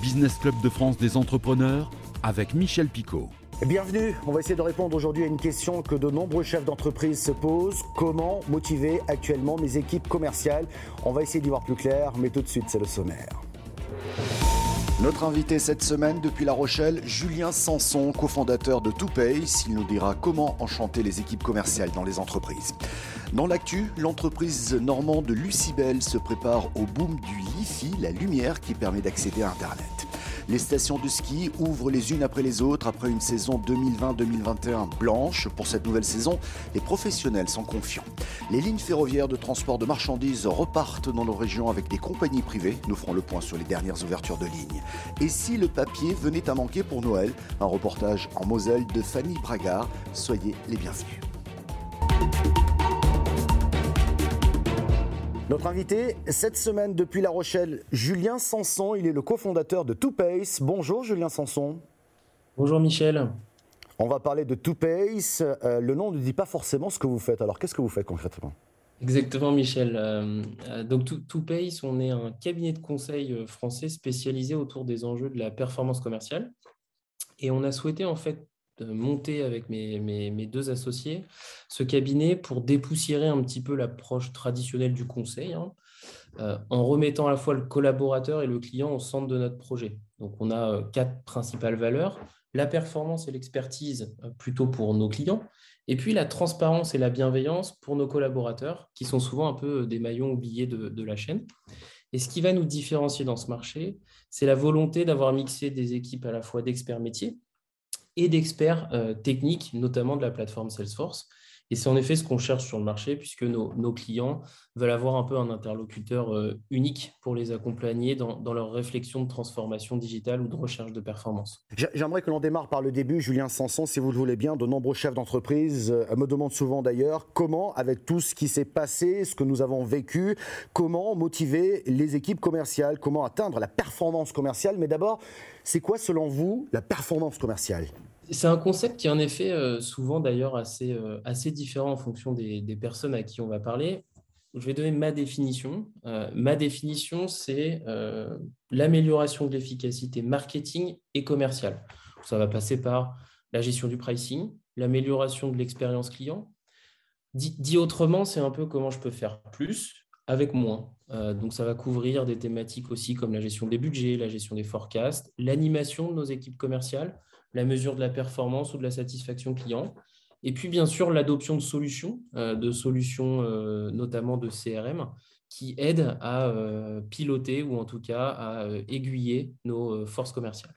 Business Club de France des entrepreneurs avec Michel Picot. Bienvenue, on va essayer de répondre aujourd'hui à une question que de nombreux chefs d'entreprise se posent. Comment motiver actuellement mes équipes commerciales? On va essayer d'y voir plus clair, mais tout de suite c'est le sommaire. Notre invité cette semaine depuis La Rochelle, Julien Sanson, cofondateur de TwoPay. Il nous dira comment enchanter les équipes commerciales dans les entreprises. Dans l'actu, l'entreprise normande Lucibel se prépare au boom du Li-Fi, la lumière qui permet d'accéder à Internet. Les stations de ski ouvrent les unes après les autres après une saison 2020-2021 blanche. Pour cette nouvelle saison, les professionnels sont confiants. Les lignes ferroviaires de transport de marchandises repartent dans nos régions avec des compagnies privées. Nous ferons le point sur les dernières ouvertures de lignes. Et si le papier venait à manquer pour Noël? Un reportage en Moselle de Fanny Bragard. Soyez les bienvenus. Notre invité cette semaine depuis La Rochelle, Julien Sanson. Il est le cofondateur de TwoPace. Bonjour Julien Sanson. Bonjour Michel. On va parler de TwoPace. Euh, le nom ne dit pas forcément ce que vous faites. Alors qu'est-ce que vous faites concrètement? Exactement Michel. Euh, euh, donc TwoPace, on est un cabinet de conseil français spécialisé autour des enjeux de la performance commerciale. Et on a souhaité en fait monter avec mes, deux associés ce cabinet pour dépoussiérer un petit peu l'approche traditionnelle du conseil, hein, euh, en remettant à la fois le collaborateur et le client au centre de notre projet. Donc on a euh, quatre principales valeurs, la performance et l'expertise euh, plutôt pour nos clients, et puis la transparence et la bienveillance pour nos collaborateurs, qui sont souvent un peu des maillons oubliés de la chaîne. Et ce qui va nous différencier dans ce marché, c'est la volonté d'avoir mixé des équipes à la fois d'experts métiers, et d'experts euh, techniques, notamment de la plateforme Salesforce. Et c'est en effet ce qu'on cherche sur le marché, puisque nos, clients veulent avoir un peu un interlocuteur euh, unique pour les accompagner dans, leur réflexion de transformation digitale ou de recherche de performance. J'aimerais que l'on démarre par le début, Julien Sanson, si vous le voulez bien. De nombreux chefs d'entreprise euh, me demandent souvent d'ailleurs comment, avec tout ce qui s'est passé, ce que nous avons vécu, comment motiver les équipes commerciales, comment atteindre la performance commerciale? Mais d'abord, c'est quoi selon vous la performance commerciale? C'est un concept qui est en effet euh, souvent d'ailleurs assez, euh, assez différent en fonction des, personnes à qui on va parler. Je vais donner ma définition. Euh, ma définition, c'est l'amélioration de l'efficacité marketing et commerciale. Ça va passer par la gestion du pricing, l'amélioration de l'expérience client. dit, autrement, c'est un peu comment je peux faire plus avec moins. donc ça va couvrir des thématiques aussi comme la gestion des budgets, la gestion des forecasts, l'animation de nos équipes commerciales, la mesure de la performance ou de la satisfaction client. Et puis, bien sûr, l'adoption de solutions, euh, de solutions euh, notamment de CRM, qui aident à euh, piloter ou en tout cas à aiguiller nos forces commerciales.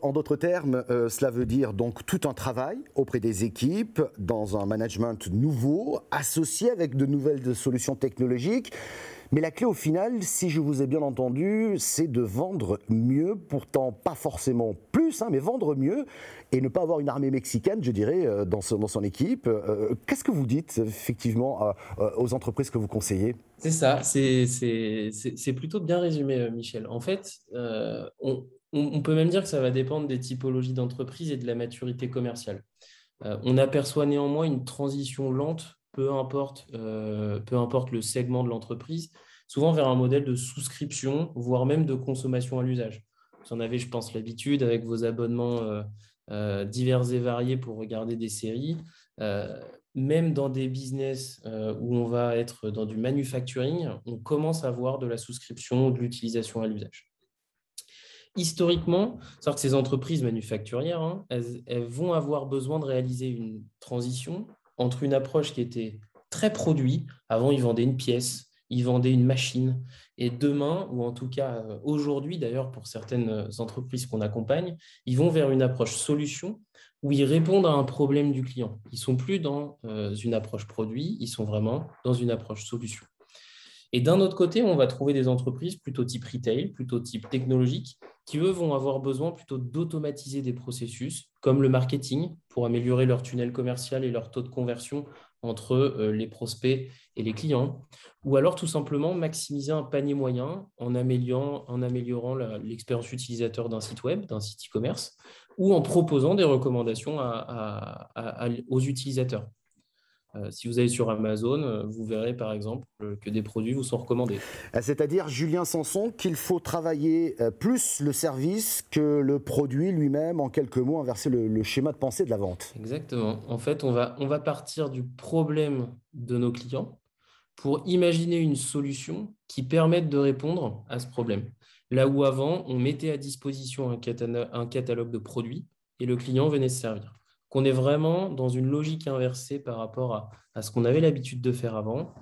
En d'autres termes, cela veut dire donc tout un travail auprès des équipes, dans un management nouveau, associé avec de nouvelles solutions technologiques. Mais la clé au final, si je vous ai bien entendu, c'est de vendre mieux, pourtant pas forcément plus, hein, mais vendre mieux et ne pas avoir une armée mexicaine, je dirais, euh, dans, son, équipe. Euh, qu'est-ce que vous dites effectivement aux entreprises que vous conseillez? C'est ça, c'est plutôt bien résumé, Michel. En fait, euh, on, on, peut même dire que ça va dépendre des typologies d'entreprise et de la maturité commerciale. on aperçoit néanmoins une transition lente peu importe, euh, peu importe le segment de l'entreprise, souvent vers un modèle de souscription, voire même de consommation à l'usage. Vous en avez, je pense, l'habitude avec vos abonnements euh, euh, divers et variés pour regarder des séries. même dans des business où on va être dans du manufacturing, on commence à voir de la souscription ou de l'utilisation à l'usage. Historiquement, que ces entreprises manufacturières, hein, elles, vont avoir besoin de réaliser une transition entre une approche qui était très produit, avant ils vendaient une pièce, ils vendaient une machine, et demain, ou en tout cas euh, aujourd'hui d'ailleurs pour certaines entreprises qu'on accompagne, ils vont vers une approche solution où ils répondent à un problème du client. Ils sont plus dans euh, une approche produit, ils sont vraiment dans une approche solution. Et d'un autre côté, on va trouver des entreprises plutôt type retail, plutôt type technologique, qui, eux, vont avoir besoin plutôt d'automatiser des processus, comme le marketing, pour améliorer leur tunnel commercial et leur taux de conversion entre euh, les prospects et les clients, ou alors tout simplement maximiser un panier moyen en améliorant, en améliorant l'expérience utilisateur d'un site web, d'un site e-commerce, ou en proposant des recommandations aux utilisateurs. Euh, si vous allez sur Amazon, euh, vous verrez par exemple que des produits vous sont recommandés. C'est-à-dire, Julien Sanson, qu'il faut travailler plus le service que le produit lui-même, en quelques mots, inverser le, schéma de pensée de la vente. Exactement. En fait, on va, on va partir du problème de nos clients pour imaginer une solution qui permette de répondre à ce problème. Là où avant, on mettait à disposition un, catalogue de produits et le client venait se servir. Qu'on est vraiment dans une logique inversée par rapport à, ce qu'on avait l'habitude de faire avant.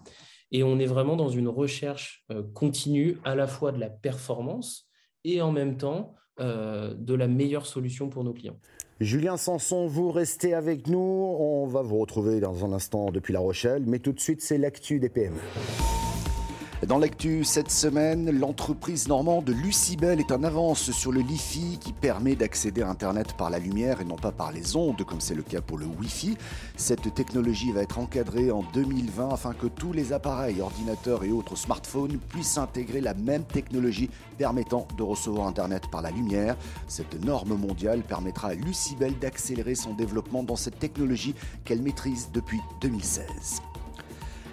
Et on est vraiment dans une recherche euh, continue à la fois de la performance et en même temps euh, de la meilleure solution pour nos clients. Julien Sanson, vous restez avec nous. On va vous retrouver dans un instant depuis La Rochelle, mais tout de suite, c'est l'actu des PME. Dans l'actu cette semaine, l'entreprise normande Lucibel est en avance sur le Li-Fi qui permet d'accéder à Internet par la lumière et non pas par les ondes comme c'est le cas pour le Wi-Fi. Cette technologie va être encadrée en 2020 afin que tous les appareils, ordinateurs et autres smartphones puissent intégrer la même technologie permettant de recevoir Internet par la lumière. Cette norme mondiale permettra à Lucibel d'accélérer son développement dans cette technologie qu'elle maîtrise depuis 2016.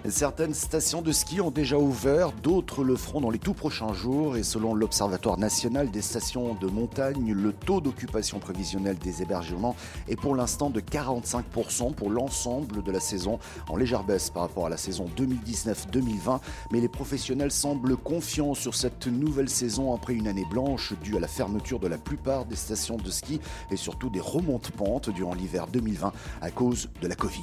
Certaines stations de ski ont déjà ouvert, d'autres le feront dans les tout prochains jours et selon l'Observatoire national des stations de montagne, le taux d'occupation prévisionnel des hébergements est pour l'instant de 45% pour l'ensemble de la saison, en légère baisse par rapport à la saison 2019-2020, mais les professionnels semblent confiants sur cette nouvelle saison après une année blanche due à la fermeture de la plupart des stations de ski et surtout des remontes pentes durant l'hiver 2020 à cause de la Covid.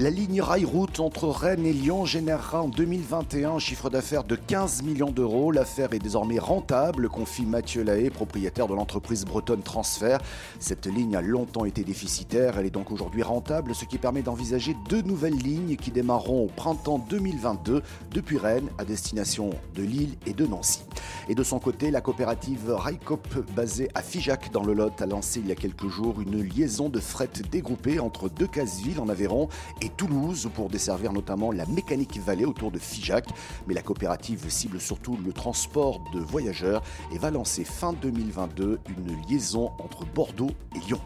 La ligne rail-route entre Rennes et Lyon générera en 2021 un chiffre d'affaires de 15 millions d'euros. L'affaire est désormais rentable, confie Mathieu Lahaye, propriétaire de l'entreprise bretonne Transfert. Cette ligne a longtemps été déficitaire, elle est donc aujourd'hui rentable, ce qui permet d'envisager deux nouvelles lignes qui démarreront au printemps 2022 depuis Rennes à destination de Lille et de Nancy. Et de son côté, la coopérative Railcop basée à Figeac dans le Lot a lancé il y a quelques jours une liaison de fret dégroupée entre deux villes en Aveyron et Toulouse pour desservir notamment la mécanique vallée autour de Figeac. Mais la coopérative cible surtout le transport de voyageurs et va lancer fin 2022 une liaison entre Bordeaux et Lyon.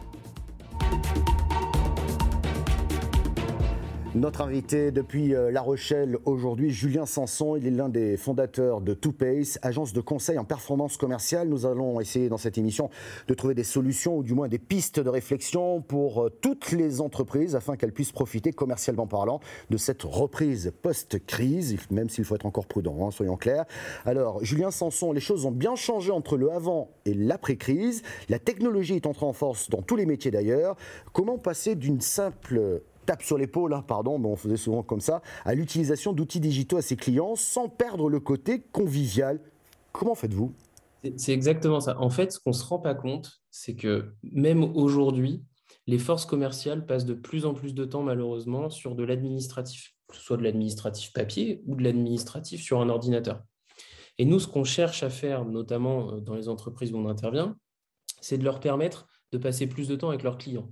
Notre invité depuis euh, La Rochelle aujourd'hui, Julien Sanson, il est l'un des fondateurs de TwoPace, agence de conseil en performance commerciale. Nous allons essayer dans cette émission de trouver des solutions ou du moins des pistes de réflexion pour euh, toutes les entreprises afin qu'elles puissent profiter commercialement parlant de cette reprise post-crise, même s'il faut être encore prudent, hein, soyons clairs. Alors, Julien Sanson, les choses ont bien changé entre le avant et l'après-crise. La technologie est entrée en force dans tous les métiers d'ailleurs. Comment passer d'une simple tape sur l'épaule, hein, pardon, mais on faisait souvent comme ça, à l'utilisation d'outils digitaux à ses clients sans perdre le côté convivial. Comment faites-vous? C'est exactement ça. En fait, ce qu'on ne se rend pas compte, c'est que même aujourd'hui, les forces commerciales passent de plus en plus de temps, malheureusement, sur de l'administratif, que ce soit de l'administratif papier ou de l'administratif sur un ordinateur. Et nous, ce qu'on cherche à faire, notamment euh, dans les entreprises où on intervient, c'est de leur permettre de passer plus de temps avec leurs clients.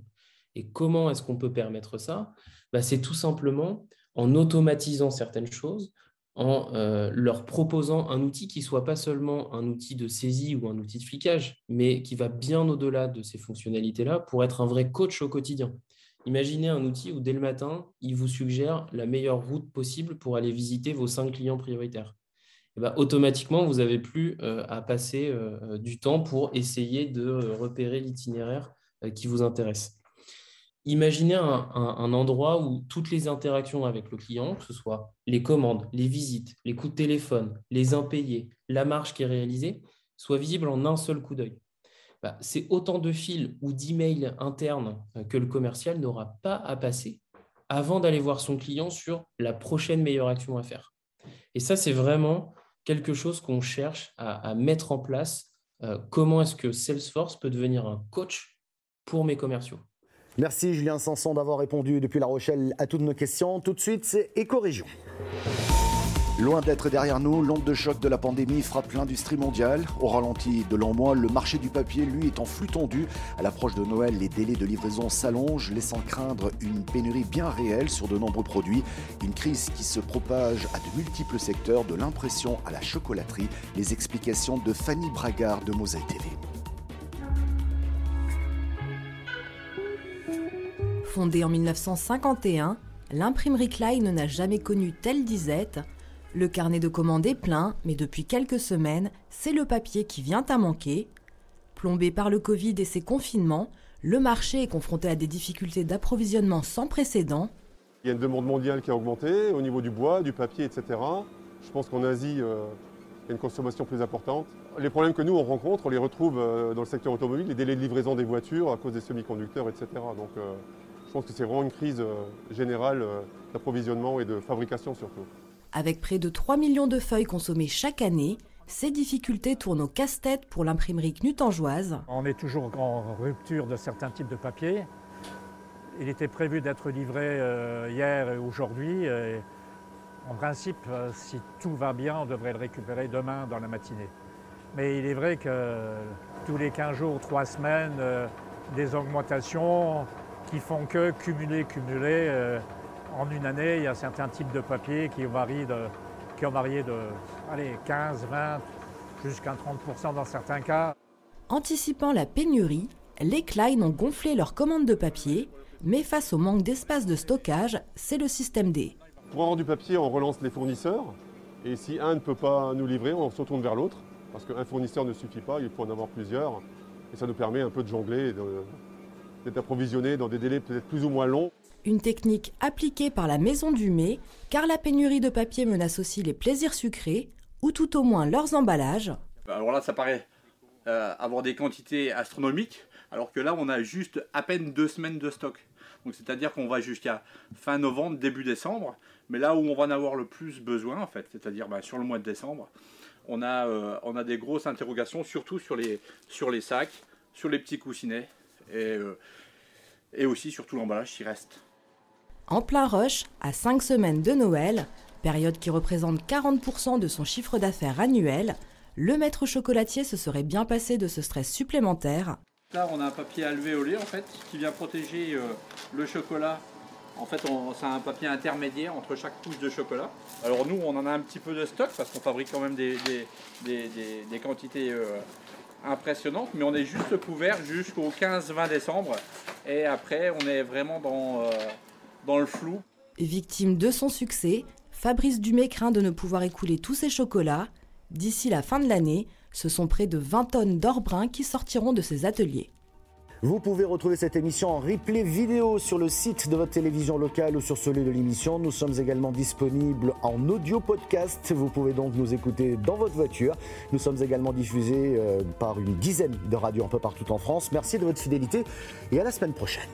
Et comment est-ce qu'on peut permettre ça? Bah, C'est tout simplement en automatisant certaines choses, en euh, leur proposant un outil qui soit pas seulement un outil de saisie ou un outil de flicage, mais qui va bien au-delà de ces fonctionnalités-là pour être un vrai coach au quotidien. Imaginez un outil où dès le matin, il vous suggère la meilleure route possible pour aller visiter vos cinq clients prioritaires. Et bah, automatiquement, vous n'avez plus euh, à passer euh, du temps pour essayer de repérer l'itinéraire qui vous intéresse. Imaginez un, endroit où toutes les interactions avec le client, que ce soit les commandes, les visites, les coups de téléphone, les impayés, la marge qui est réalisée, soient visibles en un seul coup d'œil. Bah, c'est autant de fils ou d'emails internes euh, que le commercial n'aura pas à passer avant d'aller voir son client sur la prochaine meilleure action à faire. Et ça, c'est vraiment quelque chose qu'on cherche à, mettre en place. Euh, comment est-ce que Salesforce peut devenir un coach pour mes commerciaux? Merci Julien Sanson d'avoir répondu depuis La Rochelle à toutes nos questions. Tout de suite, c'est Éco-Région. Loin d'être derrière nous, l'onde de choc de la pandémie frappe l'industrie mondiale. Au ralenti de l'an mois, le marché du papier, lui, est en flux tendu. À l'approche de Noël, les délais de livraison s'allongent, laissant craindre une pénurie bien réelle sur de nombreux produits. Une crise qui se propage à de multiples secteurs, de l'impression à la chocolaterie. Les explications de Fanny Bragard de Mosaïque TV. Fondée en 1951, l'imprimerie Klein n'a jamais connu telle disette. Le carnet de commandes est plein, mais depuis quelques semaines, c'est le papier qui vient à manquer. Plombé par le Covid et ses confinements, le marché est confronté à des difficultés d'approvisionnement sans précédent. Il y a une demande mondiale qui a augmenté au niveau du bois, du papier, etc. Je pense qu'en Asie, euh, il y a une consommation plus importante. Les problèmes que nous, on rencontre, on les retrouve euh, dans le secteur automobile, les délais de livraison des voitures à cause des semi-conducteurs, etc. je pense que c'est vraiment une crise générale d'approvisionnement et de fabrication surtout. Avec près de 3 millions de feuilles consommées chaque année, ces difficultés tournent au casse-tête pour l'imprimerie knutangeoise. On est toujours en rupture de certains types de papier. Il était prévu d'être livré euh, hier et aujourd'hui. En principe, euh, si tout va bien, on devrait le récupérer demain dans la matinée. Mais il est vrai que tous les 15 jours, 3 semaines, euh, des augmentations qui font que cumuler, cumuler en une année, il y a certains types de papiers qui varient de, qui ont varié de allez, 15, 20, jusqu'à 30% dans certains cas. Anticipant la pénurie, les Klein ont gonflé leurs commandes de papier, mais face au manque d'espace de stockage, c'est le système D. Pour avoir du papier, on relance les fournisseurs, et si un ne peut pas nous livrer, on se retourne vers l'autre, parce qu'un fournisseur ne suffit pas, il faut en avoir plusieurs, et ça nous permet un peu de jongler, d'être approvisionné dans des délais peut-être plus ou moins longs. Une technique appliquée par la Maison du Mai, car la pénurie de papier menace aussi les plaisirs sucrés, ou tout au moins leurs emballages. Alors là, ça paraît euh, avoir des quantités astronomiques, alors que là, on a juste à peine deux semaines de stock. Donc c'est-à-dire qu'on va jusqu'à fin novembre, début décembre, mais là où on va en avoir le plus besoin, en fait, c'est-à-dire bah, sur le mois de décembre, on a, euh, on a des grosses interrogations, surtout sur les, sur les sacs, sur les petits coussinets, et, euh, et aussi sur tout l'emballage qui reste. En plein rush, à 5 semaines de Noël, période qui représente 40% de son chiffre d'affaires annuel, le maître chocolatier se serait bien passé de ce stress supplémentaire. Là, on a un papier alvéolé en fait qui vient protéger euh, le chocolat. En fait, c'est un papier intermédiaire entre chaque couche de chocolat. Alors nous, on en a un petit peu de stock parce qu'on fabrique quand même des, des, quantités euh, impressionnantes, mais on est juste couvert jusqu'au 15-20 décembre. Et après, on est vraiment dans... Euh, dans le flou. Victime de son succès, Fabrice Dumay craint de ne pouvoir écouler tous ses chocolats. D'ici la fin de l'année, ce sont près de 20 tonnes d'or brun qui sortiront de ses ateliers. Vous pouvez retrouver cette émission en replay vidéo sur le site de votre télévision locale ou sur celui de l'émission. Nous sommes également disponibles en audio podcast. Vous pouvez donc nous écouter dans votre voiture. Nous sommes également diffusés euh, par une dizaine de radios un peu partout en France. Merci de votre fidélité et à la semaine prochaine.